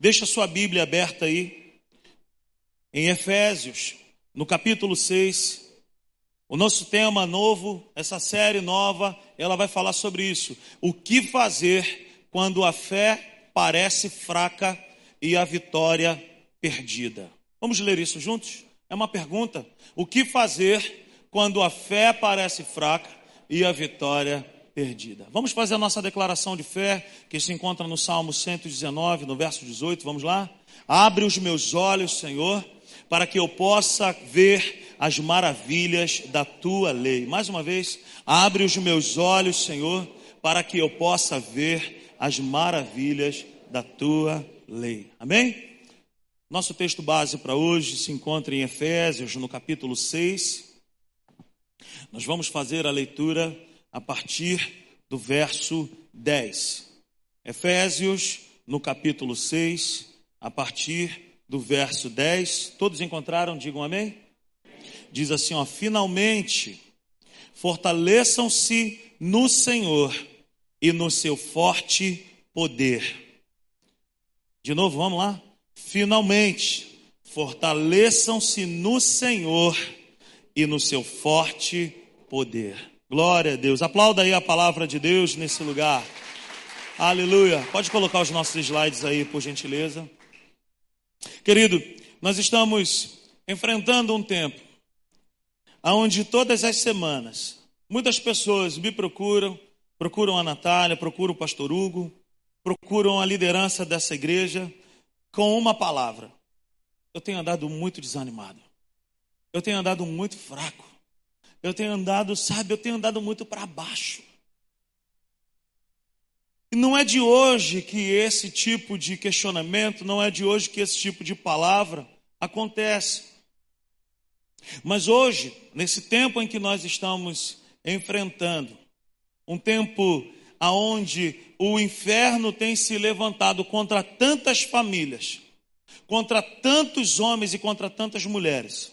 Deixa sua Bíblia aberta aí, em Efésios, no capítulo 6. O nosso tema novo, essa série nova, ela vai falar sobre isso. O que fazer quando a fé parece fraca e a vitória perdida? Vamos ler isso juntos? É uma pergunta. O que fazer quando a fé parece fraca e a vitória perdida? Vamos fazer a nossa declaração de fé, que se encontra no Salmo 119, no verso 18. Vamos lá? Abre os meus olhos, Senhor, para que eu possa ver as maravilhas da tua lei. Mais uma vez, abre os meus olhos, Senhor, para que eu possa ver as maravilhas da tua lei. Amém? Nosso texto base para hoje se encontra em Efésios, no capítulo 6. Nós vamos fazer a leitura a partir do verso 10. Efésios, no capítulo 6, a partir do verso 10. Todos encontraram? Digam amém diz assim: ó, finalmente fortaleçam-se no Senhor e no seu forte poder. De novo, vamos lá? Finalmente fortaleçam-se no Senhor e no seu forte poder. Glória a Deus. Aplauda aí a palavra de Deus nesse lugar. Aleluia. Pode colocar os nossos slides aí, por gentileza. Querido, nós estamos enfrentando um tempo aonde todas as semanas muitas pessoas me procuram, procuram a Natália, procuram o pastor Hugo, procuram a liderança dessa igreja com uma palavra. Eu tenho andado muito desanimado. Eu tenho andado muito fraco. Eu tenho andado, sabe, eu tenho andado muito para baixo. E não é de hoje que esse tipo de questionamento, não é de hoje que esse tipo de palavra acontece. Mas hoje, nesse tempo em que nós estamos enfrentando, um tempo aonde o inferno tem se levantado contra tantas famílias, contra tantos homens e contra tantas mulheres.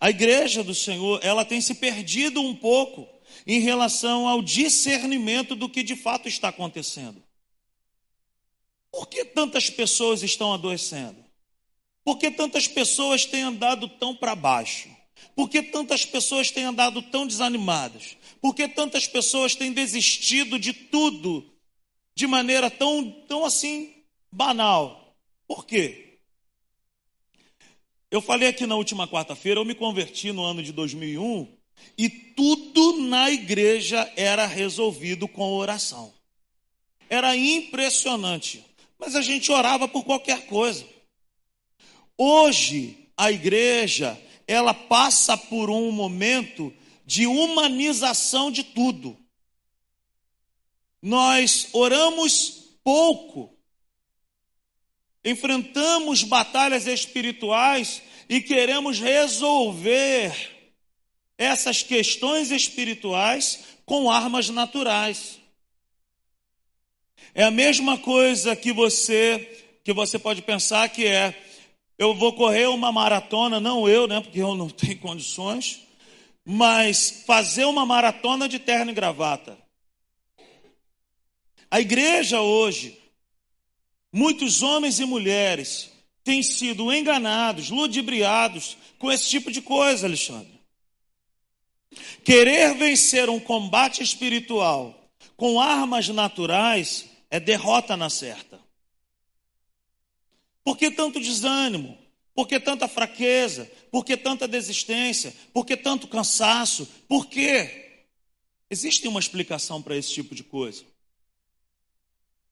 A igreja do Senhor, ela tem se perdido um pouco em relação ao discernimento do que de fato está acontecendo. Por que tantas pessoas estão adoecendo? Por que tantas pessoas têm andado tão para baixo? Por que tantas pessoas têm andado tão desanimadas? Por que tantas pessoas têm desistido de tudo de maneira tão, tão assim banal? Por quê? Eu falei aqui na última quarta-feira, eu me converti no ano de 2001 e tudo na igreja era resolvido com oração. Era impressionante, mas a gente orava por qualquer coisa. Hoje, a igreja ela passa por um momento de humanização de tudo. Nós oramos pouco, enfrentamos batalhas espirituais e queremos resolver essas questões espirituais com armas naturais. É a mesma coisa que você que você pode pensar que é eu vou correr uma maratona, não eu, né, porque eu não tenho condições, mas fazer uma maratona de terno e gravata. A igreja hoje, muitos homens e mulheres têm sido enganados, ludibriados com esse tipo de coisa, Alexandre. Querer vencer um combate espiritual com armas naturais é derrota na certa. Por que tanto desânimo? Por que tanta fraqueza? Por que tanta desistência? Por que tanto cansaço? Por quê? Existe uma explicação para esse tipo de coisa.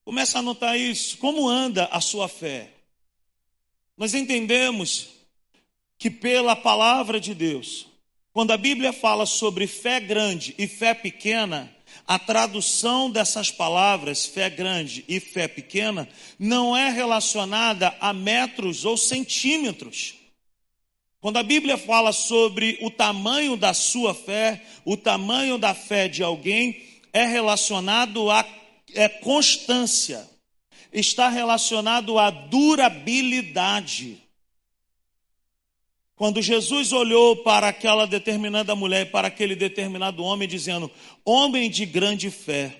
Começa a notar isso. Como anda a sua fé? Nós entendemos que pela palavra de Deus, quando a Bíblia fala sobre fé grande e fé pequena, a tradução dessas palavras, fé grande e fé pequena, não é relacionada a metros ou centímetros. Quando a Bíblia fala sobre o tamanho da sua fé, o tamanho da fé de alguém é relacionado a é, constância, está relacionado à durabilidade. Quando Jesus olhou para aquela determinada mulher, para aquele determinado homem, dizendo: Homem de grande fé,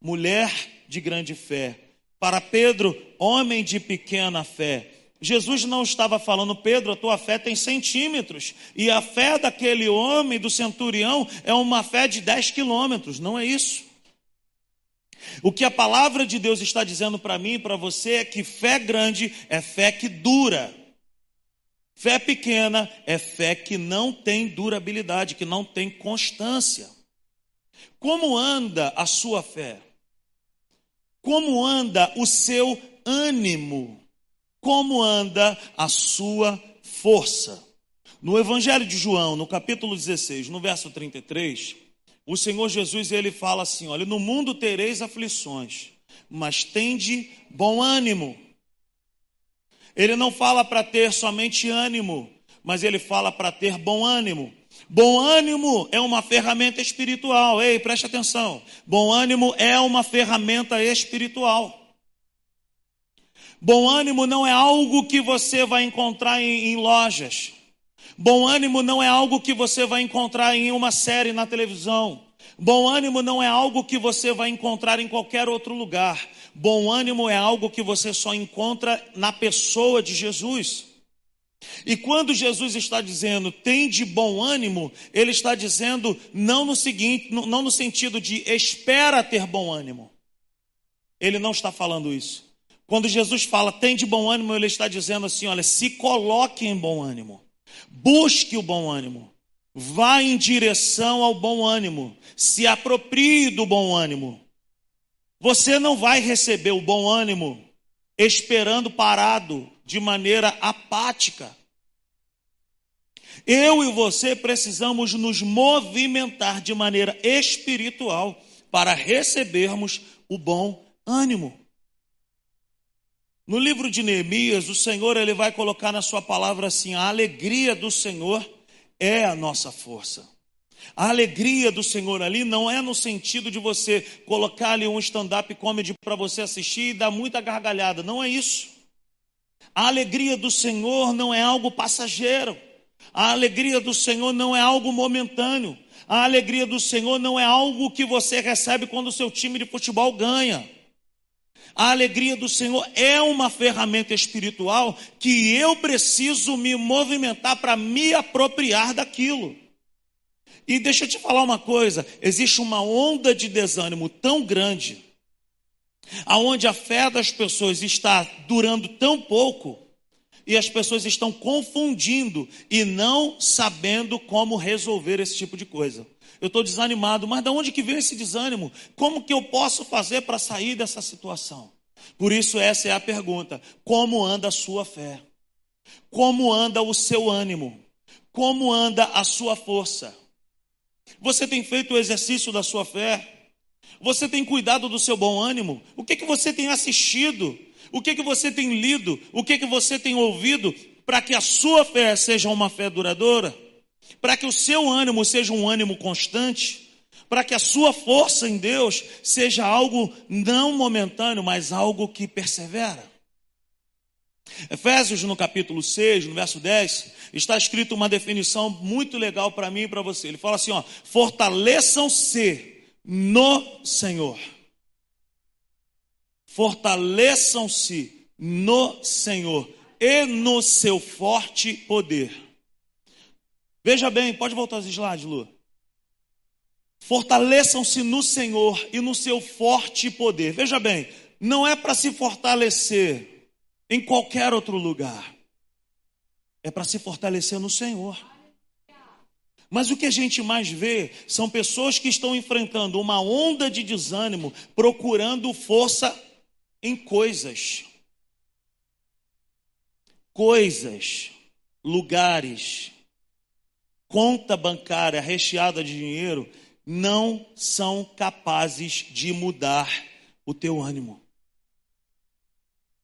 mulher de grande fé, para Pedro, homem de pequena fé. Jesus não estava falando, Pedro, a tua fé tem centímetros, e a fé daquele homem, do centurião, é uma fé de 10 quilômetros, não é isso. O que a palavra de Deus está dizendo para mim e para você é que fé grande é fé que dura. Fé pequena é fé que não tem durabilidade, que não tem constância. Como anda a sua fé? Como anda o seu ânimo? Como anda a sua força? No Evangelho de João, no capítulo 16, no verso 33, o Senhor Jesus ele fala assim: Olha, no mundo tereis aflições, mas tende bom ânimo. Ele não fala para ter somente ânimo, mas ele fala para ter bom ânimo. Bom ânimo é uma ferramenta espiritual. Ei, preste atenção. Bom ânimo é uma ferramenta espiritual. Bom ânimo não é algo que você vai encontrar em, em lojas. Bom ânimo não é algo que você vai encontrar em uma série na televisão. Bom ânimo não é algo que você vai encontrar em qualquer outro lugar. Bom ânimo é algo que você só encontra na pessoa de Jesus. E quando Jesus está dizendo tem de bom ânimo, ele está dizendo não no seguinte, não no sentido de espera ter bom ânimo. Ele não está falando isso. Quando Jesus fala tem de bom ânimo, ele está dizendo assim: olha, se coloque em bom ânimo. Busque o bom ânimo. Vá em direção ao bom ânimo. Se aproprie do bom ânimo. Você não vai receber o bom ânimo esperando parado, de maneira apática. Eu e você precisamos nos movimentar de maneira espiritual para recebermos o bom ânimo. No livro de Neemias, o Senhor ele vai colocar na sua palavra assim: a alegria do Senhor é a nossa força. A alegria do Senhor ali não é no sentido de você colocar ali um stand-up comedy para você assistir e dar muita gargalhada, não é isso. A alegria do Senhor não é algo passageiro. A alegria do Senhor não é algo momentâneo. A alegria do Senhor não é algo que você recebe quando o seu time de futebol ganha. A alegria do Senhor é uma ferramenta espiritual que eu preciso me movimentar para me apropriar daquilo. E deixa eu te falar uma coisa: existe uma onda de desânimo tão grande, aonde a fé das pessoas está durando tão pouco, e as pessoas estão confundindo e não sabendo como resolver esse tipo de coisa. Eu estou desanimado, mas de onde que vem esse desânimo? Como que eu posso fazer para sair dessa situação? Por isso, essa é a pergunta: como anda a sua fé? Como anda o seu ânimo? Como anda a sua força? Você tem feito o exercício da sua fé? Você tem cuidado do seu bom ânimo? O que, que você tem assistido? O que, que você tem lido? O que, que você tem ouvido para que a sua fé seja uma fé duradoura? Para que o seu ânimo seja um ânimo constante? Para que a sua força em Deus seja algo não momentâneo, mas algo que persevera? Efésios, no capítulo 6, no verso 10, está escrito uma definição muito legal para mim e para você. Ele fala assim: ó, fortaleçam-se no Senhor. Fortaleçam-se no Senhor e no seu forte poder. Veja bem, pode voltar os slides, Lu. Fortaleçam-se no Senhor e no seu forte poder. Veja bem, não é para se fortalecer em qualquer outro lugar. É para se fortalecer no Senhor. Mas o que a gente mais vê são pessoas que estão enfrentando uma onda de desânimo, procurando força em coisas. Coisas, lugares, conta bancária recheada de dinheiro não são capazes de mudar o teu ânimo.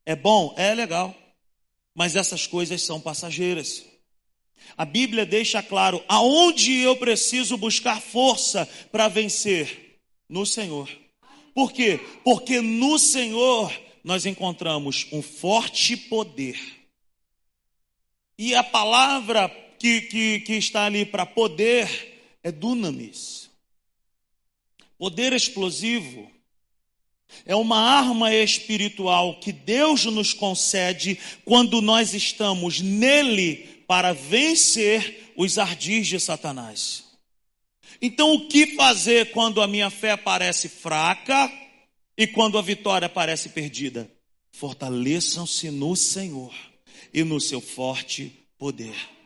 É bom? É legal. Mas essas coisas são passageiras. A Bíblia deixa claro aonde eu preciso buscar força para vencer? No Senhor. Por quê? Porque no Senhor nós encontramos um forte poder. E a palavra que, que, que está ali para poder é dunamis. Poder explosivo É uma arma espiritual que Deus nos concede quando nós estamos nele para vencer os ardis de Satanás. Então, o que fazer quando a minha fé parece fraca e quando a vitória parece perdida? Fortaleçam-se no Senhor e no seu forte poder.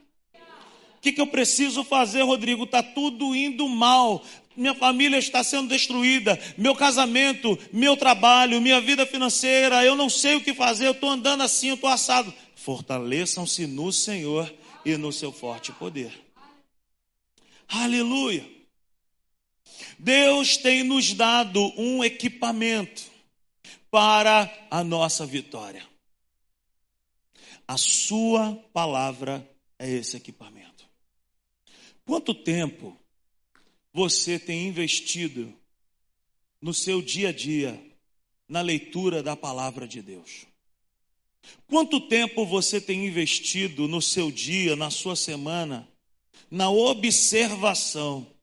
Que, que eu preciso fazer, Rodrigo? Está tudo indo mal. Minha família está sendo destruída, meu casamento, meu trabalho, minha vida financeira, eu não sei o que fazer, eu estou andando assim, eu estou assado. Fortaleçam-se no Senhor e no seu forte poder. Aleluia. Deus tem nos dado um equipamento para a nossa vitória. A Sua palavra é esse equipamento. Quanto tempo você tem investido no seu dia a dia na leitura da palavra de Deus? Quanto tempo você tem investido no seu dia, na sua semana, na observação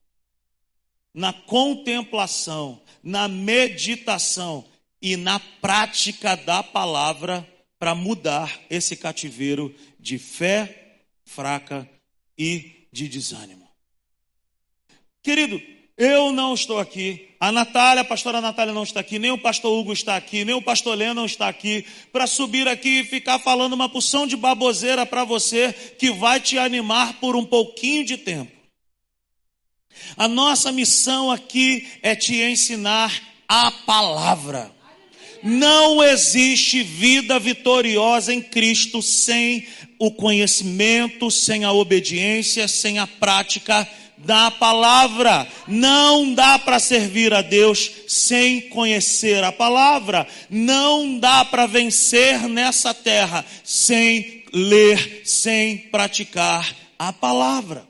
na contemplação, na meditação e na prática da palavra para mudar esse cativeiro de fé fraca e de desânimo. Querido, eu não estou aqui, a Natália, a pastora Natália não está aqui, nem o pastor Hugo está aqui, nem o pastor Lê não está aqui, para subir aqui e ficar falando uma porção de baboseira para você que vai te animar por um pouquinho de tempo. A nossa missão aqui é te ensinar a palavra. Não existe vida vitoriosa em Cristo sem o conhecimento, sem a obediência, sem a prática da palavra. Não dá para servir a Deus sem conhecer a palavra. Não dá para vencer nessa terra sem ler, sem praticar a palavra.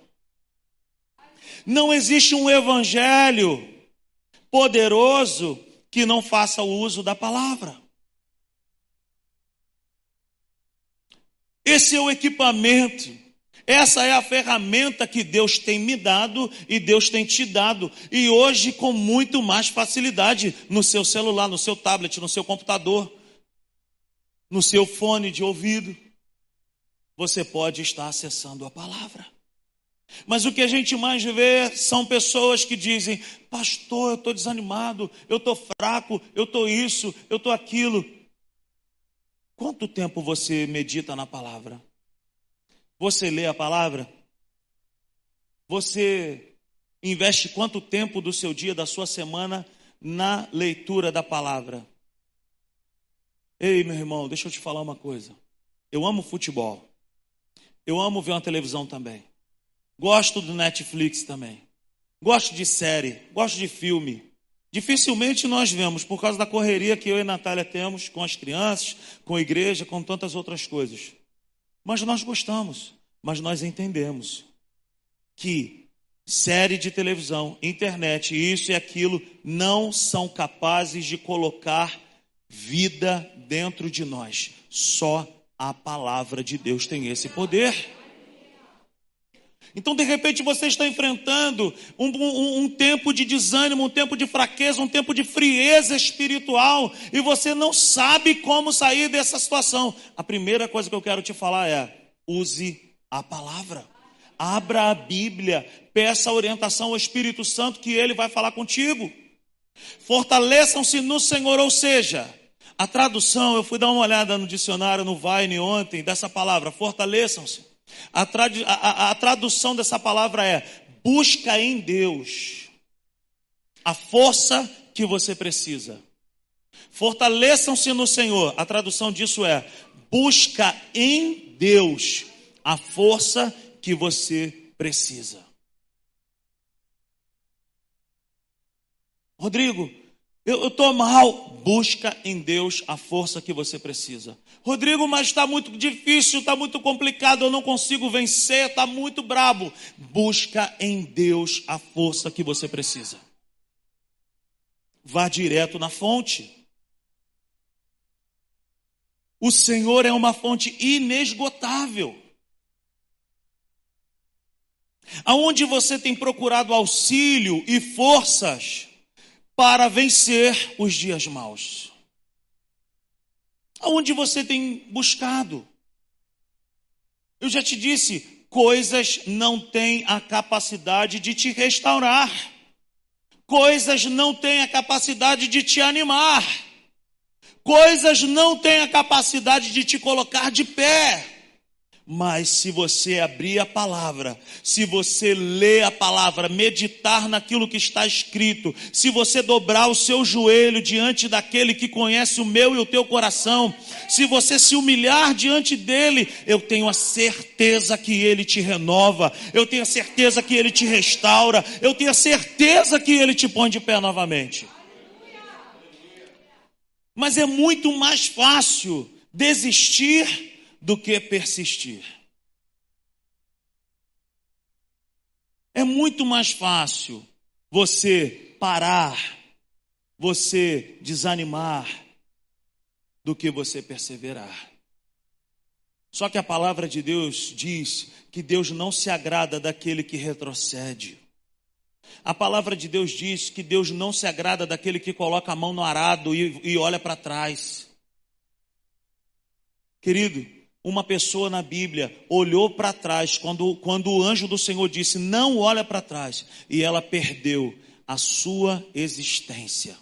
Não existe um evangelho poderoso que não faça o uso da palavra. Esse é o equipamento. Essa é a ferramenta que Deus tem me dado e Deus tem te dado. E hoje, com muito mais facilidade, no seu celular, no seu tablet, no seu computador, no seu fone de ouvido, você pode estar acessando a palavra. Mas o que a gente mais vê são pessoas que dizem: Pastor, eu estou desanimado, eu estou fraco, eu estou isso, eu estou aquilo. Quanto tempo você medita na palavra? Você lê a palavra? Você investe quanto tempo do seu dia, da sua semana, na leitura da palavra? Ei, meu irmão, deixa eu te falar uma coisa. Eu amo futebol. Eu amo ver uma televisão também. Gosto do Netflix também. Gosto de série, gosto de filme. Dificilmente nós vemos, por causa da correria que eu e Natália temos com as crianças, com a igreja, com tantas outras coisas. Mas nós gostamos, mas nós entendemos que série de televisão, internet, isso e aquilo não são capazes de colocar vida dentro de nós. Só a palavra de Deus tem esse poder. Então, de repente, você está enfrentando um, um, um, tempo de desânimo, um tempo de fraqueza, um tempo de frieza espiritual, e você não sabe como sair dessa situação. A primeira coisa que eu quero te falar é: use a palavra. Abra a Bíblia, peça orientação ao Espírito Santo que ele vai falar contigo. Fortaleçam-se no Senhor, ou seja, a tradução, eu fui dar uma olhada no dicionário, no Vine ontem, dessa palavra, fortaleçam-se. A, a, a tradução dessa palavra é: busca em Deus a força que você precisa. Fortaleçam-se no Senhor. A tradução disso é: busca em Deus a força que você precisa. Rodrigo, eu estou mal. Busca em Deus a força que você precisa. Rodrigo, mas está muito difícil, está muito complicado, eu não consigo vencer, está muito brabo. Busca em Deus a força que você precisa. Vá direto na fonte. O Senhor é uma fonte inesgotável. Aonde você tem procurado auxílio e forças para vencer os dias maus. Aonde você tem buscado? Eu já te disse, coisas não têm a capacidade de te restaurar. Coisas não têm a capacidade de te animar. Coisas não têm a capacidade de te colocar de pé. Mas se você abrir a palavra, se você ler a palavra, meditar naquilo que está escrito, se você dobrar o seu joelho diante daquele que conhece o meu e o teu coração, se você se humilhar diante dele, eu tenho a certeza que ele te renova, eu tenho a certeza que ele te restaura, eu tenho a certeza que ele te põe de pé novamente. Mas é muito mais fácil desistir do que persistir. É muito mais fácil você parar, você desanimar, do que você perseverar. Só que a palavra de Deus diz que Deus não se agrada daquele que retrocede. A palavra de Deus diz que Deus não se agrada daquele que coloca a mão no arado e, e olha para trás. Querido, uma pessoa na Bíblia olhou para trás quando, quando o anjo do Senhor disse: Não olha para trás, e ela perdeu a sua existência.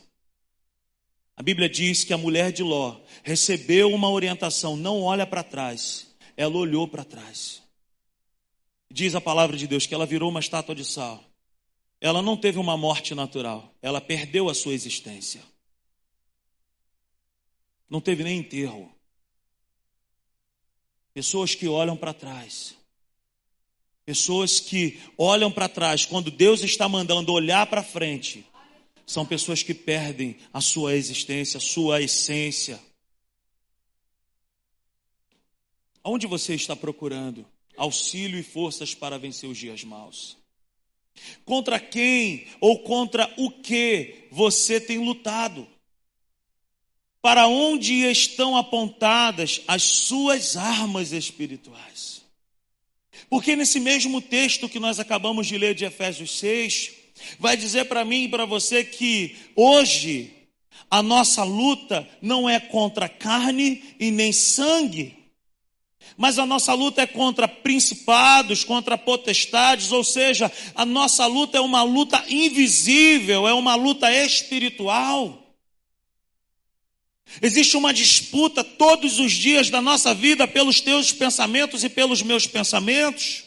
A Bíblia diz que a mulher de Ló recebeu uma orientação: não olha para trás. Ela olhou para trás. Diz a palavra de Deus que ela virou uma estátua de sal. Ela não teve uma morte natural, ela perdeu a sua existência. Não teve nem enterro. Pessoas que olham para trás. Pessoas que olham para trás quando Deus está mandando olhar para frente. São pessoas que perdem a sua existência, a sua essência. Onde você está procurando auxílio e forças para vencer os dias maus? Contra quem ou contra o que você tem lutado? Para onde estão apontadas as suas armas espirituais? Porque nesse mesmo texto que nós acabamos de ler de Efésios 6, vai dizer para mim e para você que hoje a nossa luta não é contra carne e nem sangue, mas a nossa luta é contra principados, contra potestades, ou seja, a nossa luta é uma luta invisível, é uma luta espiritual. Existe uma disputa todos os dias da nossa vida pelos teus pensamentos e pelos meus pensamentos.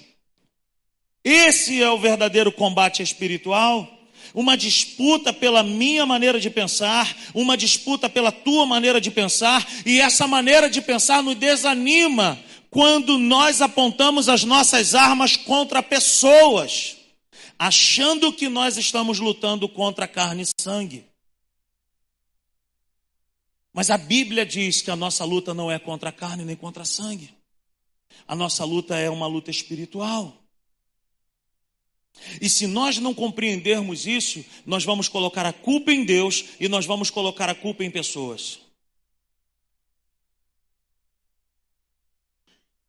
Esse é o verdadeiro combate espiritual. Uma disputa pela minha maneira de pensar, uma disputa pela tua maneira de pensar, e essa maneira de pensar nos desanima quando nós apontamos as nossas armas contra pessoas, achando que nós estamos lutando contra carne e sangue. Mas a Bíblia diz que a nossa luta não é contra a carne nem contra a sangue. A nossa luta é uma luta espiritual. E se nós não compreendermos isso, nós vamos colocar a culpa em Deus e nós vamos colocar a culpa em pessoas.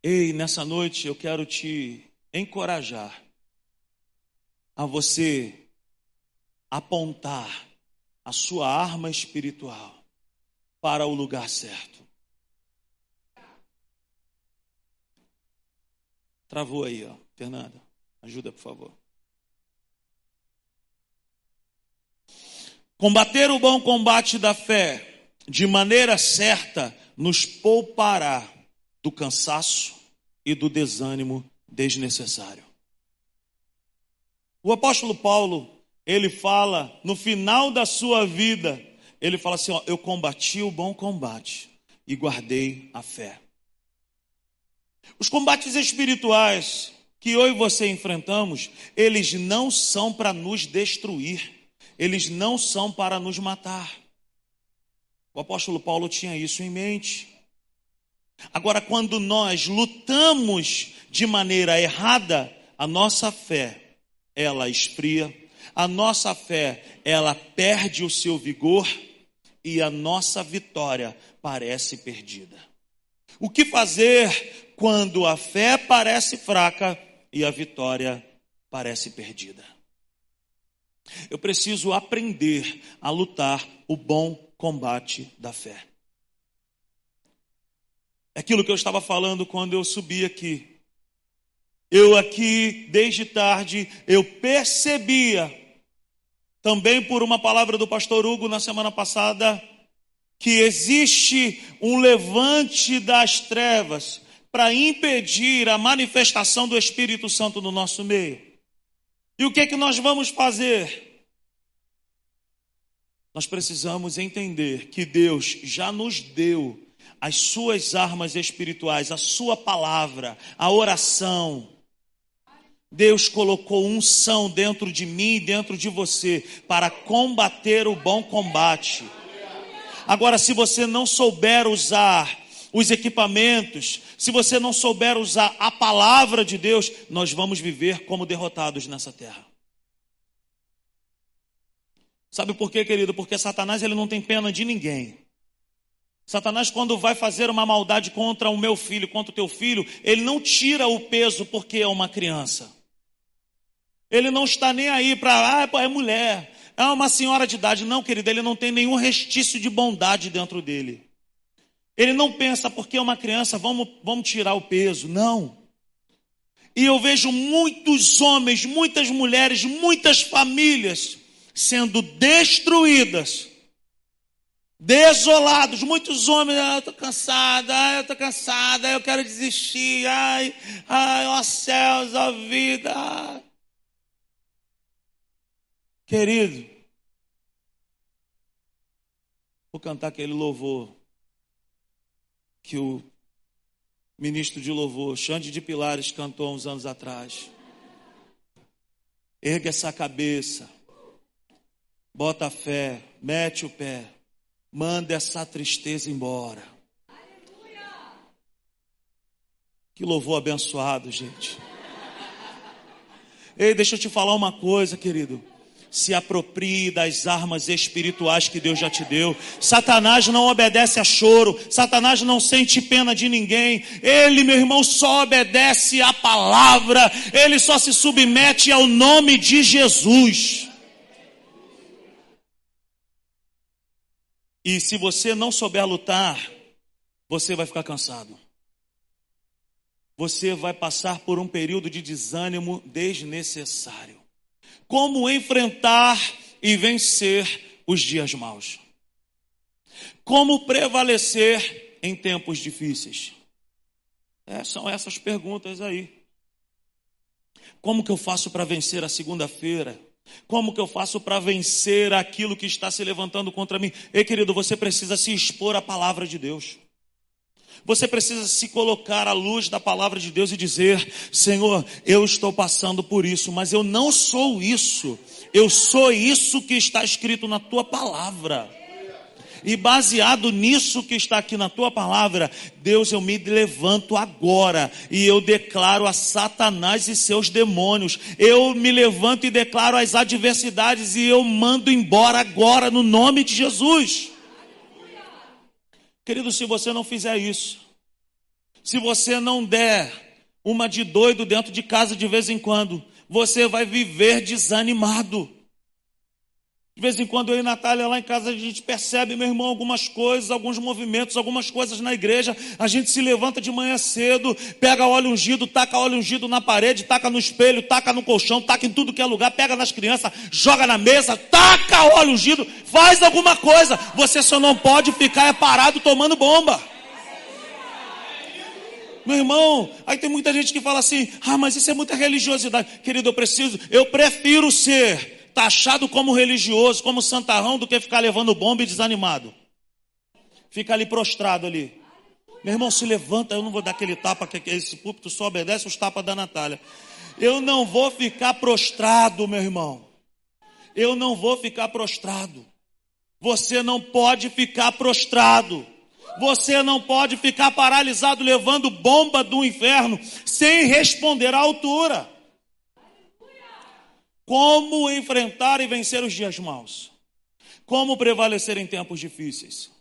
Ei, nessa noite eu quero te encorajar a você apontar a sua arma espiritual para o lugar certo. Travou aí, ó. Fernanda, ajuda, por favor. Combater o bom combate da fé de maneira certa nos poupará do cansaço e do desânimo desnecessário. O apóstolo Paulo, ele fala no final da sua vida, ele fala assim: ó, Eu combati o bom combate e guardei a fé. Os combates espirituais que eu e você enfrentamos, eles não são para nos destruir, eles não são para nos matar. O apóstolo Paulo tinha isso em mente. Agora, quando nós lutamos de maneira errada, a nossa fé, ela esfria, a nossa fé, ela perde o seu vigor e a nossa vitória parece perdida. O que fazer quando a fé parece fraca e a vitória parece perdida? Eu preciso aprender a lutar o bom combate da fé. É aquilo que eu estava falando quando eu subi aqui. Eu aqui, desde tarde, eu percebia, também por uma palavra do pastor Hugo na semana passada, que existe um levante das trevas para impedir a manifestação do Espírito Santo no nosso meio. E o que é que nós vamos fazer? Nós precisamos entender que Deus já nos deu as suas armas espirituais, a sua palavra, a oração. Deus colocou unção dentro de mim e dentro de você para combater o bom combate. Agora, se você não souber usar os equipamentos, se você não souber usar a palavra de Deus, nós vamos viver como derrotados nessa terra. Sabe por quê, querido? Porque Satanás ele não tem pena de ninguém. Satanás, quando vai fazer uma maldade contra o meu filho, contra o teu filho, ele não tira o peso porque é uma criança. Ele não está nem aí para, ah, é mulher, é uma senhora de idade. Não, querido, ele não tem nenhum restício de bondade dentro dele. Ele não pensa, porque é uma criança, vamos, vamos tirar o peso. Não. E eu vejo muitos homens, muitas mulheres, muitas famílias sendo destruídas desolados, muitos homens, ah, eu estou cansada, ah, eu estou cansada, eu quero desistir, ai, ai, ó céus, ó vida. Querido, vou cantar aquele louvor que o ministro de louvor, Xande de Pilares, cantou há uns anos atrás. Ergue essa cabeça, bota a fé, mete o pé Manda essa tristeza embora. Que louvor abençoado, gente. Ei, deixa eu te falar uma coisa, querido. Se aproprie das armas espirituais que Deus já te deu. Satanás não obedece a choro. Satanás não sente pena de ninguém. Ele, meu irmão, só obedece à palavra. Ele só se submete ao nome de Jesus. E se você não souber lutar, você vai ficar cansado. Você vai passar por um período de desânimo desnecessário. Como enfrentar e vencer os dias maus? Como prevalecer em tempos difíceis? É, são essas perguntas aí. Como que eu faço para vencer a segunda-feira? Como que eu faço para vencer aquilo que está se levantando contra mim? Ei, querido, você precisa se expor à palavra de Deus. Você precisa se colocar à luz da palavra de Deus e dizer: Senhor, eu estou passando por isso, mas eu não sou isso. Eu sou isso que está escrito na tua palavra. E baseado nisso que está aqui na tua palavra, Deus, eu me levanto agora e eu declaro a Satanás e seus demônios. Eu me levanto e declaro as adversidades e eu mando embora agora no nome de Jesus. Querido, se você não fizer isso, se você não der uma de doido dentro de casa de vez em quando, você vai viver desanimado. De vez em quando eu e Natália lá em casa a gente percebe, meu irmão, algumas coisas, alguns movimentos, algumas coisas na igreja. A gente se levanta de manhã cedo, pega óleo ungido, taca óleo ungido na parede, taca no espelho, taca no colchão, taca em tudo que é lugar, pega nas crianças, joga na mesa, taca óleo ungido, faz alguma coisa. Você só não pode ficar é parado tomando bomba. Meu irmão, aí tem muita gente que fala assim: ah, mas isso é muita religiosidade. Querido, eu preciso, eu prefiro ser taxado como religioso, como santarrão, do que ficar levando bomba e desanimado. Fica ali prostrado ali. Meu irmão, se levanta, eu não vou dar aquele tapa, que esse púlpito só obedece os tapas da Natália. Eu não vou ficar prostrado, meu irmão. Eu não vou ficar prostrado. Você não pode ficar prostrado. Você não pode ficar paralisado levando bomba do inferno sem responder à altura. Como enfrentar e vencer os dias maus? Como prevalecer em tempos difíceis?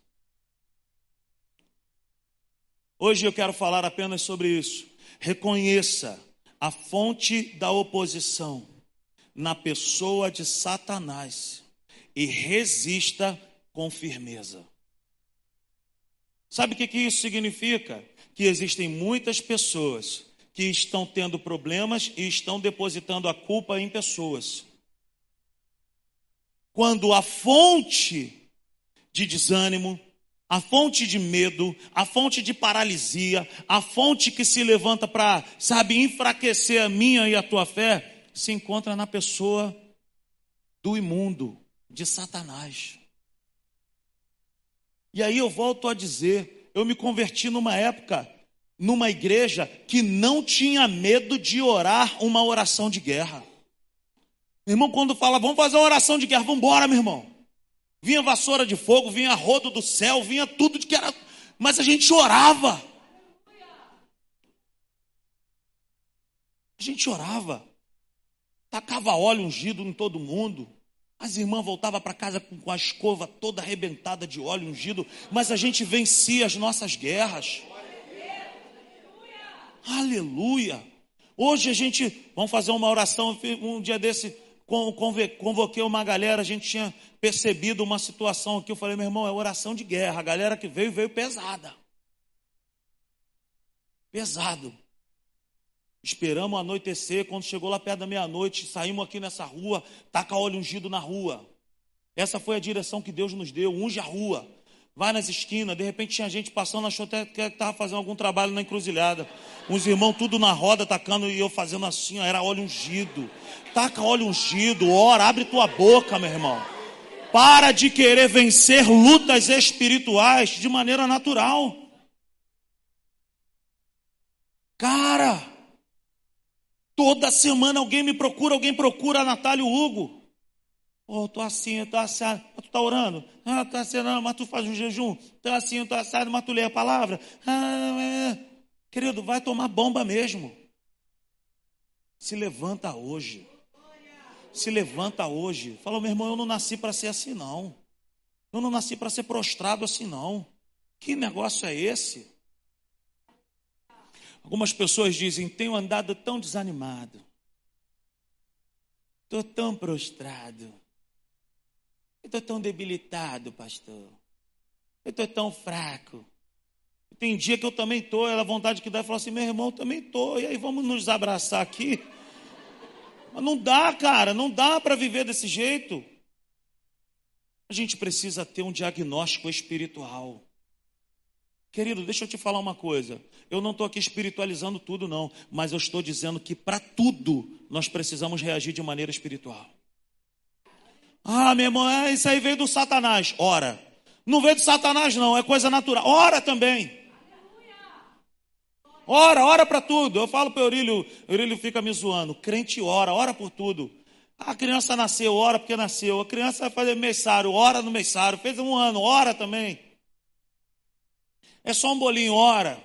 Hoje eu quero falar apenas sobre isso. Reconheça a fonte da oposição. na pessoa de Satanás e resista com firmeza. Sabe o que, isso significa? Que existem muitas pessoas que estão tendo problemas e estão depositando a culpa em pessoas. Quando a fonte de desânimo, a fonte de medo, a fonte de paralisia, a fonte que se levanta para, sabe, enfraquecer a minha e a tua fé, se encontra na pessoa do imundo, de Satanás. E aí eu volto a dizer, eu me converti numa época, numa igreja que não tinha medo de orar uma oração de guerra. Meu irmão, quando fala, vamos fazer uma oração de guerra, vamos embora, meu irmão. Vinha vassoura de fogo, vinha rodo do céu, vinha tudo de que era. Mas a gente chorava. A gente chorava. Tacava óleo ungido em todo mundo. As irmãs voltavam para casa com a escova toda arrebentada de óleo ungido, mas a gente vencia as nossas guerras. Aleluia! Hoje a gente, vamos fazer uma oração, um dia desse, convoquei uma galera, a gente tinha percebido uma situação aqui. Eu falei, meu irmão, é oração de guerra. A galera que veio, veio pesada. Pesado. Esperamos anoitecer. Quando chegou lá perto da meia-noite, saímos aqui nessa rua, taca óleo ungido na rua. Essa foi a direção que Deus nos deu. Unge a rua. Vai nas esquinas. De repente tinha gente passando, achou até que estava fazendo algum trabalho na encruzilhada. Uns irmãos tudo na roda, tacando e eu fazendo assim, ó, era óleo ungido. Taca óleo ungido, ora, abre tua boca, meu irmão. Para de querer vencer lutas espirituais de maneira natural. Cara, toda semana alguém me procura, alguém procura Natália Hugo. Oh, tô assim, eu tô assado. Mas tu tá orando? Ah, tá assim, não, mas tu faz um jejum. Tô assim, tô assado, mas tu lê a palavra. Ah, é. Querido, vai tomar bomba mesmo. Se levanta hoje se levanta hoje, fala, meu irmão, eu não nasci para ser assim, não. Eu não nasci para ser prostrado assim, não. Que negócio é esse? Algumas pessoas dizem: tenho andado tão desanimado, estou tão prostrado, estou tão debilitado, pastor, eu estou tão fraco. Tem dia que eu também estou, ela vontade que dá e fala assim: meu irmão, eu também estou, e aí vamos nos abraçar aqui. Mas não dá, cara, não dá para viver desse jeito. A gente precisa ter um diagnóstico espiritual. Querido, deixa eu te falar uma coisa. Eu não estou aqui espiritualizando tudo, não. Mas eu estou dizendo que para tudo nós precisamos reagir de maneira espiritual. Ah, meu irmão, é, isso aí veio do Satanás. Ora. Não veio do Satanás, não. É coisa natural. Ora também. Ora, ora para tudo. Eu falo para o Eurílio, Eurílio fica me zoando. Crente ora, ora por tudo. A criança nasceu, ora porque nasceu. A criança vai fazer mêsário, ora no mêsário. Fez um ano, ora também. É só um bolinho, ora.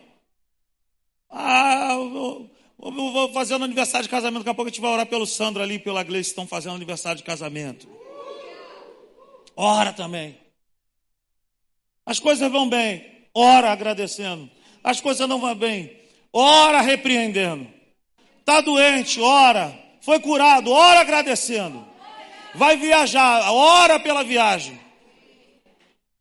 Ah, eu, vou fazer no aniversário de casamento. Daqui a pouco a gente vai orar pelo Sandro ali, pela Gleice, estão fazendo aniversário de casamento. Ora também. As coisas vão bem. Ora agradecendo. As coisas não vão bem ora repreendendo. Está doente, ora. Foi curado, ora agradecendo. Vai viajar, ora pela viagem.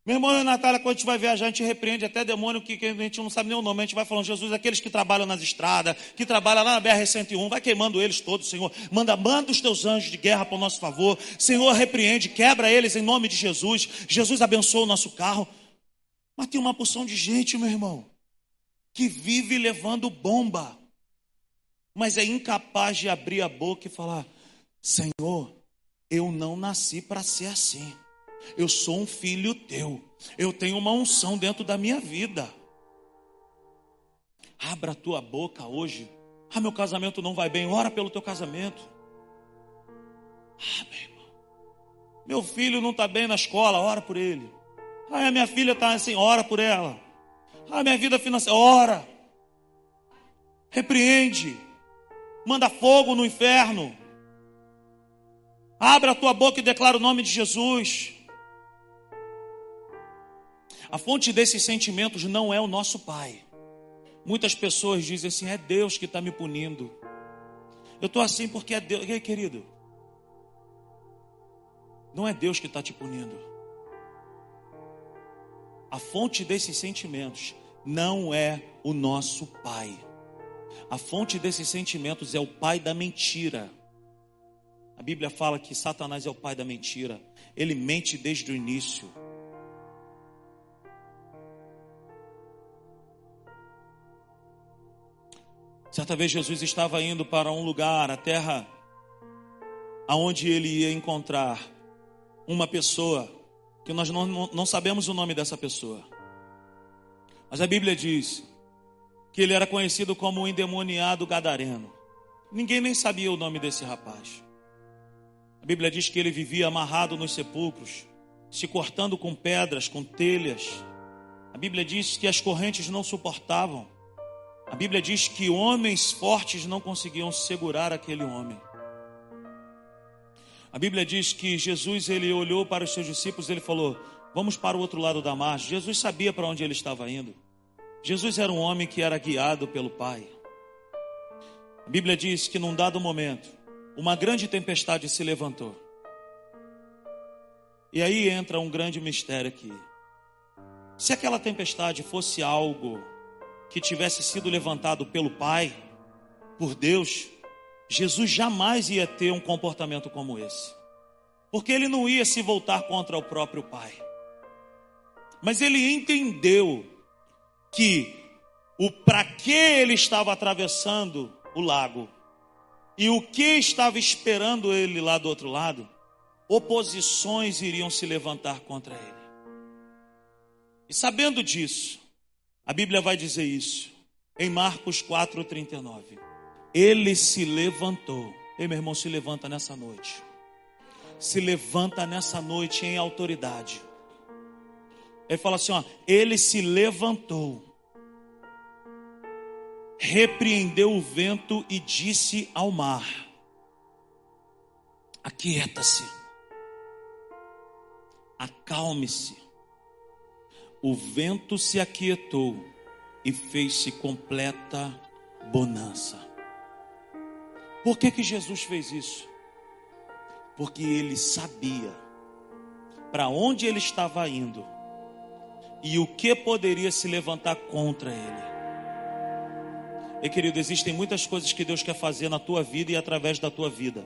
Meu irmão e Natália, quando a gente vai viajar, a gente repreende até demônio que, que, a gente não sabe nem o nome. A gente vai falando, Jesus, aqueles que trabalham nas estradas, que trabalham lá na BR-101, vai queimando eles todos, Senhor. Manda, manda os teus anjos de guerra para o nosso favor. Senhor, repreende, quebra eles em nome de Jesus. Jesus abençoa o nosso carro. Mas tem uma porção de gente, meu irmão, que vive levando bomba, mas é incapaz de abrir a boca e falar: Senhor, eu não nasci para ser assim. Eu sou um filho teu. Eu tenho uma unção dentro da minha vida. Abra a tua boca hoje. Ah, meu casamento não vai bem. Ora pelo teu casamento. Ah, meu irmão. Meu filho não está bem na escola. Ora por ele. Ah, minha filha está assim. Ora por ela. Ah, minha vida financeira. Ora. Repreende. Manda fogo no inferno. Abra a tua boca e declara o nome de Jesus. A fonte desses sentimentos não é o nosso Pai. Muitas pessoas dizem assim: é Deus que está me punindo. Eu estou assim porque é Deus. Ei, querido, não é Deus que está te punindo. A fonte desses sentimentos não é o nosso pai. A fonte desses sentimentos é o pai da mentira. A Bíblia fala que Satanás é o pai da mentira. Ele mente desde o início. Certa vez Jesus estava indo para um lugar, a terra, aonde ele ia encontrar uma pessoa que nós não, não sabemos o nome dessa pessoa. Mas a Bíblia diz que ele era conhecido como o endemoniado gadareno. Ninguém nem sabia o nome desse rapaz. A Bíblia diz que ele vivia amarrado nos sepulcros, se cortando com pedras, com telhas. A Bíblia diz que as correntes não suportavam. A Bíblia diz que homens fortes não conseguiam segurar aquele homem. A Bíblia diz que Jesus ele olhou para os seus discípulos ele falou: "Vamos para o outro lado da margem". Jesus sabia para onde ele estava indo. Jesus era um homem que era guiado pelo Pai. A Bíblia diz que num dado momento, uma grande tempestade se levantou. E aí entra um grande mistério aqui. Se aquela tempestade fosse algo que tivesse sido levantado pelo Pai, por Deus, Jesus jamais ia ter um comportamento como esse. Porque ele não ia se voltar contra o próprio Pai. Mas ele entendeu que o para que ele estava atravessando o lago e o que estava esperando ele lá do outro lado, oposições iriam se levantar contra ele. E sabendo disso, a Bíblia vai dizer isso em Marcos 4:39. Ele se levantou. Ei, meu irmão, se levanta nessa noite. Se levanta nessa noite em autoridade. Ele fala assim: ó, ele se levantou, repreendeu o vento e disse ao mar: Aquieta-se, acalme-se. O vento se aquietou e fez-se completa bonança. Por que, que Jesus fez isso? Porque ele sabia para onde ele estava indo e o que poderia se levantar contra ele. E querido, existem muitas coisas que Deus quer fazer na tua vida e através da tua vida.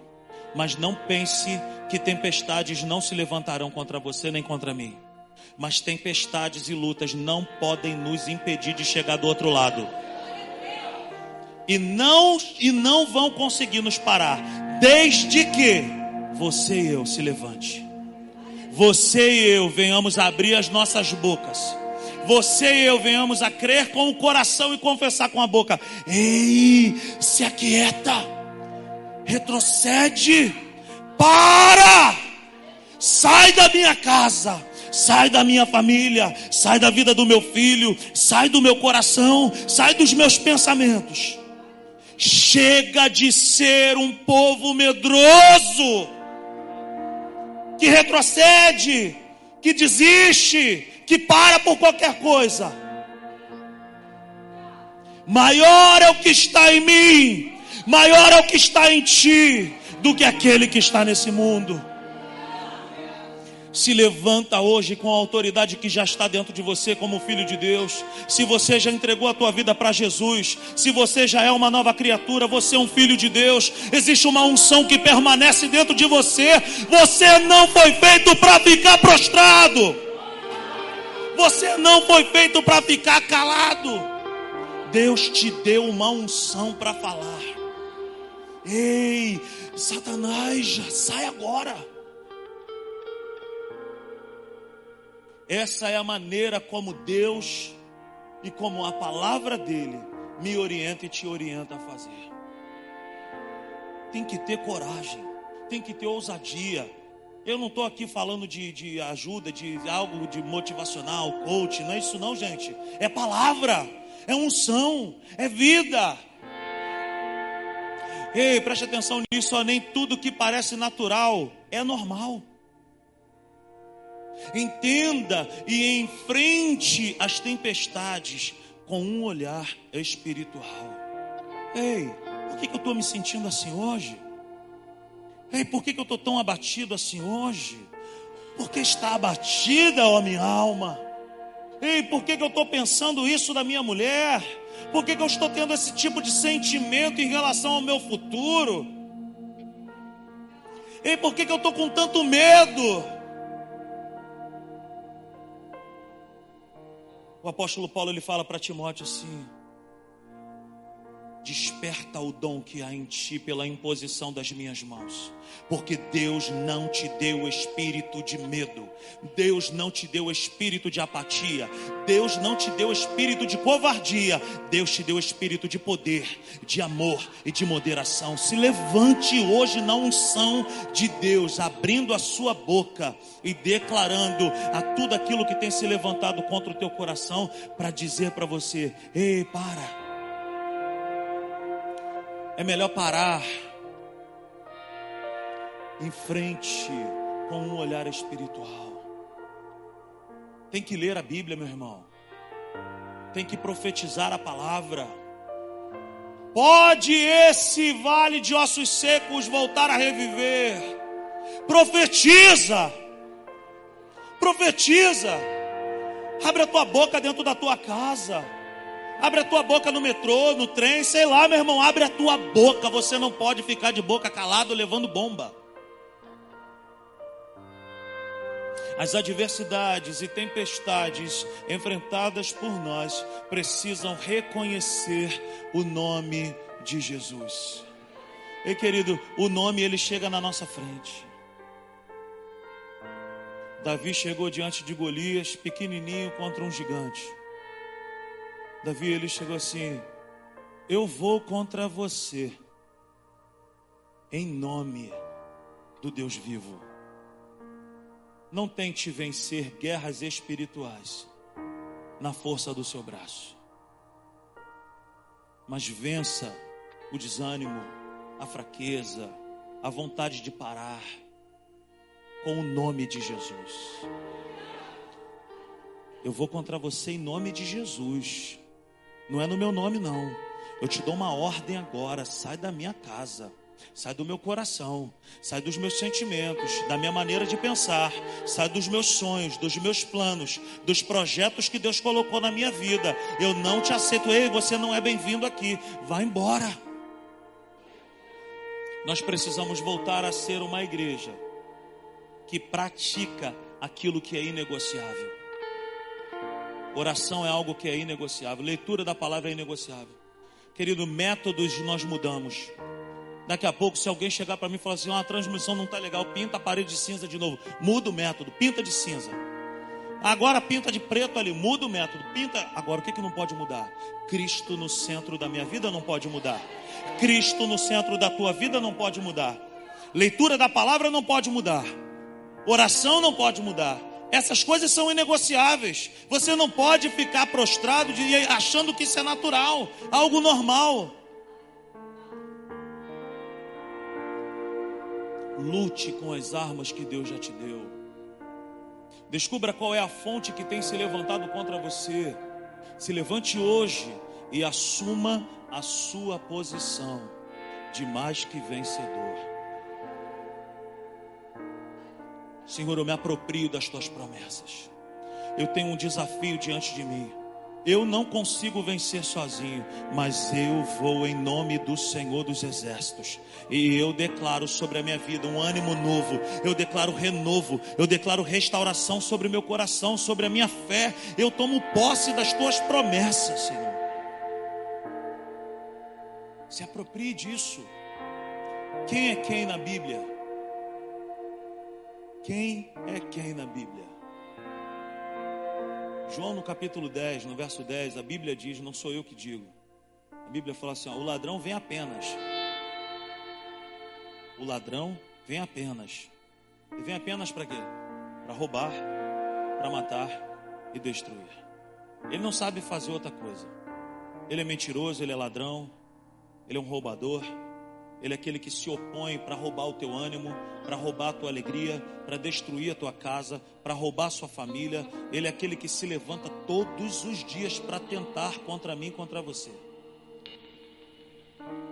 Mas não pense que tempestades não se levantarão contra você nem contra mim. Mas tempestades e lutas não podem nos impedir de chegar do outro lado e não e não vão conseguir nos parar, desde que você e eu se levante. Você e eu venhamos abrir as nossas bocas. Você e eu venhamos a crer com o coração e confessar com a boca. Ei, se aquieta. Retrocede. Para! Sai da minha casa sai da minha família, sai da vida do meu filho, sai do meu coração, sai dos meus pensamentos. Chega de ser um povo medroso, que retrocede, que desiste, que para por qualquer coisa. Maior é o que está em mim, maior é o que está em ti, do que aquele que está nesse mundo se levanta hoje com a autoridade que já está dentro de você como filho de Deus. Se você já entregou a tua vida para Jesus, se você já é uma nova criatura, você é um filho de Deus. Existe uma unção que permanece dentro de você. Você não foi feito para ficar prostrado. Você não foi feito para ficar calado. Deus te deu uma unção para falar. Ei, Satanás, já sai agora. Essa é a maneira como Deus e como a palavra dele me orienta e te orienta a fazer. Tem que ter coragem, tem que ter ousadia. Eu não estou aqui falando de, de ajuda, de algo de motivacional, coach, não é isso não, gente. É palavra, é unção, é vida. Ei, preste atenção nisso, ó, nem tudo que parece natural é normal. Entenda e enfrente as tempestades com um olhar espiritual. Ei, por que, que eu estou me sentindo assim hoje? Ei, por que, que eu estou tão abatido assim hoje? Porque está abatida, ó minha alma. Ei, por que, que eu estou pensando isso da minha mulher? Por que, que eu estou tendo esse tipo de sentimento em relação ao meu futuro? Ei, por que, que eu estou com tanto medo? O apóstolo Paulo ele fala para Timóteo assim: Desperta o dom que há em ti pela imposição das minhas mãos, porque Deus não te deu espírito de medo, Deus não te deu espírito de apatia, Deus não te deu espírito de covardia, Deus te deu espírito de poder, de amor e de moderação. Se levante hoje na unção de Deus, abrindo a sua boca e declarando a tudo aquilo que tem se levantado contra o teu coração, para dizer para você: ei, para é melhor parar em frente com um olhar espiritual. Tem que ler a Bíblia, meu irmão. Tem que profetizar a palavra. Pode esse vale de ossos secos voltar a reviver. Profetiza. Profetiza. Abre a tua boca dentro da tua casa. Abre a tua boca no metrô, no trem, sei lá, meu irmão, abre a tua boca. Você não pode ficar de boca calado levando bomba. As adversidades e tempestades enfrentadas por nós precisam reconhecer o nome de Jesus. Ei, querido, o nome ele chega na nossa frente. Davi chegou diante de Golias, pequenininho contra um gigante. Davi ele chegou assim: Eu vou contra você, em nome do Deus vivo. Não tente vencer guerras espirituais na força do seu braço, mas vença o desânimo, a fraqueza, a vontade de parar, com o nome de Jesus. Eu vou contra você em nome de Jesus. Não é no meu nome, não. Eu te dou uma ordem agora. Sai da minha casa. Sai do meu coração, sai dos meus sentimentos, da minha maneira de pensar, sai dos meus sonhos, dos meus planos, dos projetos que Deus colocou na minha vida. Eu não te aceito, ei, você não é bem-vindo aqui. Vá embora. Nós precisamos voltar a ser uma igreja que pratica aquilo que é inegociável. Oração é algo que é inegociável. Leitura da palavra é inegociável. Querido, métodos nós mudamos. Daqui a pouco, se alguém chegar para mim e falar assim: oh, a transmissão não está legal, pinta a parede de cinza de novo. Muda o método, pinta de cinza. Agora pinta de preto ali, muda o método, pinta. Agora o que, que não pode mudar? Cristo no centro da minha vida não pode mudar. Cristo no centro da tua vida não pode mudar. Leitura da palavra não pode mudar. Oração não pode mudar. Essas coisas são inegociáveis. Você não pode ficar prostrado de, achando que isso é natural, algo normal. Lute com as armas que Deus já te deu. Descubra qual é a fonte que tem se levantado contra você. Se levante hoje e assuma a sua posição de mais que vencedor. Senhor, eu me aproprio das tuas promessas. Eu tenho um desafio diante de mim. Eu não consigo vencer sozinho, mas eu vou em nome do Senhor dos Exércitos. E eu declaro sobre a minha vida um ânimo novo. Eu declaro renovo. Eu declaro restauração sobre o meu coração, sobre a minha fé. Eu tomo posse das tuas promessas, Senhor. Se aproprie disso. Quem é quem na Bíblia? Quem é quem na Bíblia? João no capítulo 10, no verso 10, a Bíblia diz: Não sou eu que digo. A Bíblia fala assim: ó, O ladrão vem apenas. O ladrão vem apenas. E vem apenas para quê? Para roubar, para matar e destruir. Ele não sabe fazer outra coisa. Ele é mentiroso, ele é ladrão, ele é um roubador. Ele é aquele que se opõe para roubar o teu ânimo, para roubar a tua alegria, para destruir a tua casa, para roubar a sua família. Ele é aquele que se levanta todos os dias para tentar contra mim, contra você.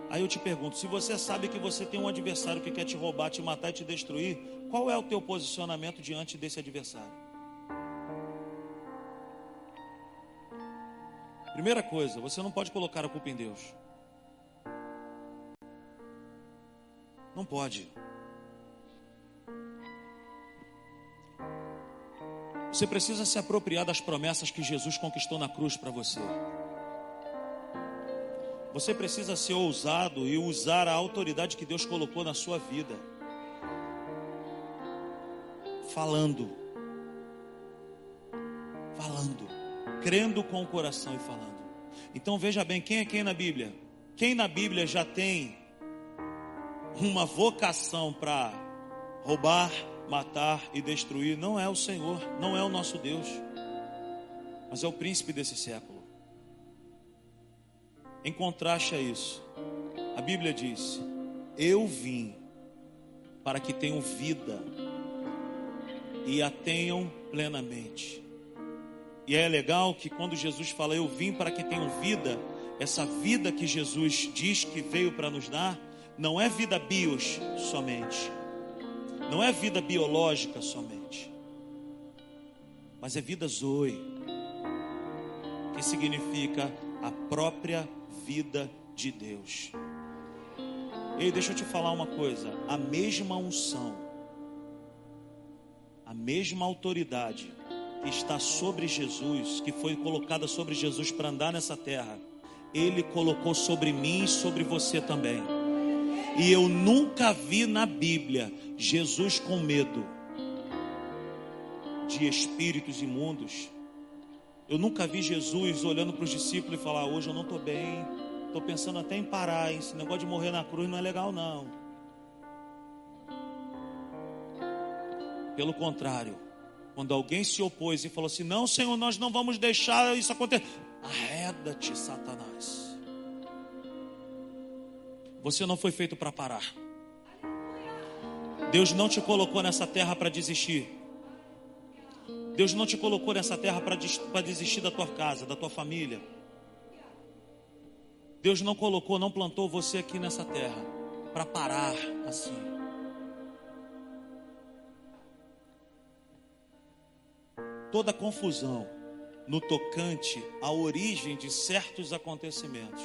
Aí eu te pergunto: se você sabe que você tem um adversário que quer te roubar, te matar e te destruir, qual é o teu posicionamento diante desse adversário? Primeira coisa, você não pode colocar a culpa em Deus. Não pode. Você precisa se apropriar das promessas que Jesus conquistou na cruz para você. Você precisa ser ousado e usar a autoridade que Deus colocou na sua vida. Falando. Falando. Crendo com o coração e falando. Então veja bem, quem é quem na Bíblia? Quem na Bíblia já tem uma vocação para roubar, matar e destruir, não é o Senhor, não é o nosso Deus, mas é o príncipe desse século. Em contraste a isso, a Bíblia diz: Eu vim para que tenham vida e a tenham plenamente. E é legal que quando Jesus fala eu vim para que tenham vida, essa vida que Jesus diz que veio para nos dar, não é vida bios somente, não é vida biológica somente, mas é vida zoe, que significa a própria vida de Deus. Ei, deixa eu te falar uma coisa: a mesma unção, a mesma autoridade que está sobre Jesus, que foi colocada sobre Jesus para andar nessa terra, Ele colocou sobre mim e sobre você também. E eu nunca vi na Bíblia Jesus com medo de espíritos imundos eu nunca vi Jesus olhando para os discípulos e falar: Hoje eu não estou bem, estou pensando até em parar. Esse negócio de morrer na cruz não é legal, não. Pelo contrário, quando alguém se opôs e falou assim: Não, Senhor, nós não vamos deixar isso acontecer. Arreda-te, Satanás. Você não foi feito para parar. Deus não te colocou nessa terra para desistir. Deus não te colocou nessa terra para desistir da tua casa, da tua família. Deus não colocou, não plantou você aqui nessa terra para parar assim. Toda confusão no tocante à origem de certos acontecimentos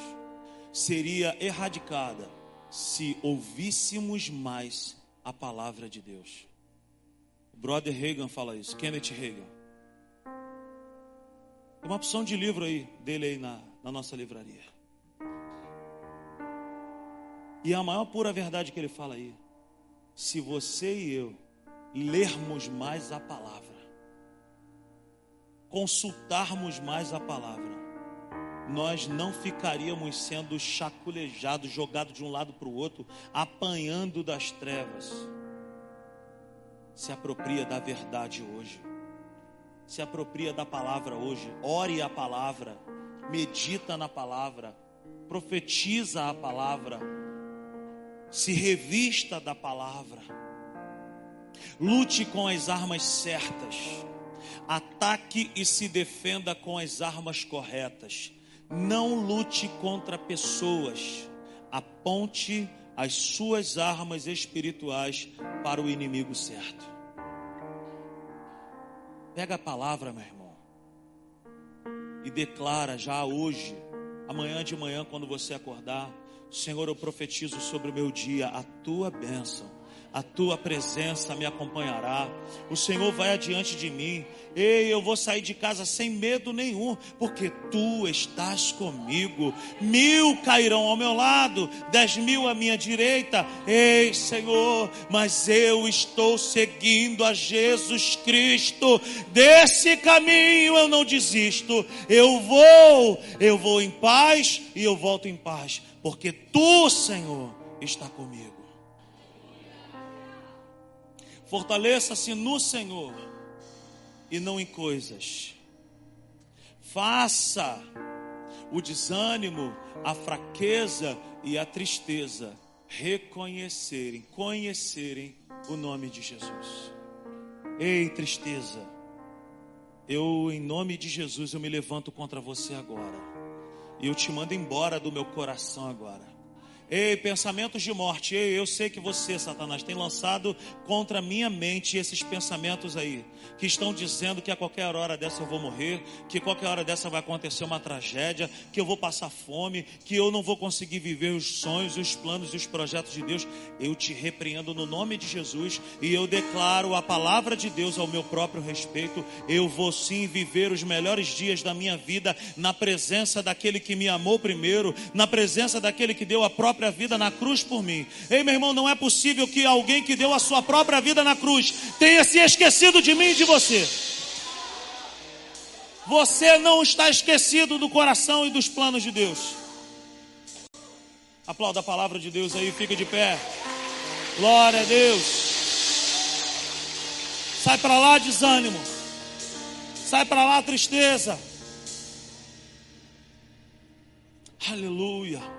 seria erradicada se ouvíssemos mais a palavra de Deus. Brother Reagan fala isso, Kenneth Reagan. Tem uma opção de livro aí, dele aí na, na nossa livraria. E a maior pura verdade que ele fala aí, se você e eu lermos mais a palavra, consultarmos mais a palavra, nós não ficaríamos sendo chaculejados, jogados de um lado para o outro, apanhando das trevas se apropria da verdade hoje. Se apropria da palavra hoje. Ore a palavra. Medita na palavra. Profetiza a palavra. Se revista da palavra. Lute com as armas certas. Ataque e se defenda com as armas corretas. Não lute contra pessoas. Aponte as suas armas espirituais para o inimigo certo. Pega a palavra, meu irmão, e declara já hoje, amanhã de manhã, quando você acordar: Senhor, eu profetizo sobre o meu dia a tua bênção a tua presença me acompanhará. O Senhor vai adiante de mim. Ei, eu vou sair de casa sem medo nenhum, porque tu estás comigo. Mil cairão ao meu lado, dez mil à minha direita. Ei, Senhor, mas eu estou seguindo a Jesus Cristo. Desse caminho eu não desisto. Eu vou, eu vou em paz e eu volto em paz, porque tu, Senhor, está comigo. Fortaleça-se no Senhor e não em coisas. Faça o desânimo, a fraqueza e a tristeza reconhecerem, conhecerem o nome de Jesus. Ei, tristeza, eu em nome de Jesus eu me levanto contra você agora. E eu te mando embora do meu coração agora. Ei, pensamentos de morte. Ei, eu sei que você, Satanás, tem lançado contra minha mente esses pensamentos aí, que estão dizendo que a qualquer hora dessa eu vou morrer, que a qualquer hora dessa vai acontecer uma tragédia, que eu vou passar fome, que eu não vou conseguir viver os sonhos, os planos e os projetos de Deus. Eu te repreendo no nome de Jesus e eu declaro a palavra de Deus ao meu próprio respeito. Eu vou sim viver os melhores dias da minha vida na presença daquele que me amou primeiro, na presença daquele que deu a própria vida na cruz por mim. Ei, meu irmão, não é possível que alguém que deu a sua própria vida na cruz tenha se esquecido de mim e de você. Você não está esquecido do coração e dos planos de Deus. Aplauda a palavra de Deus aí, fica de pé. Glória a Deus. Sai para lá desânimo. Sai para lá tristeza. Aleluia.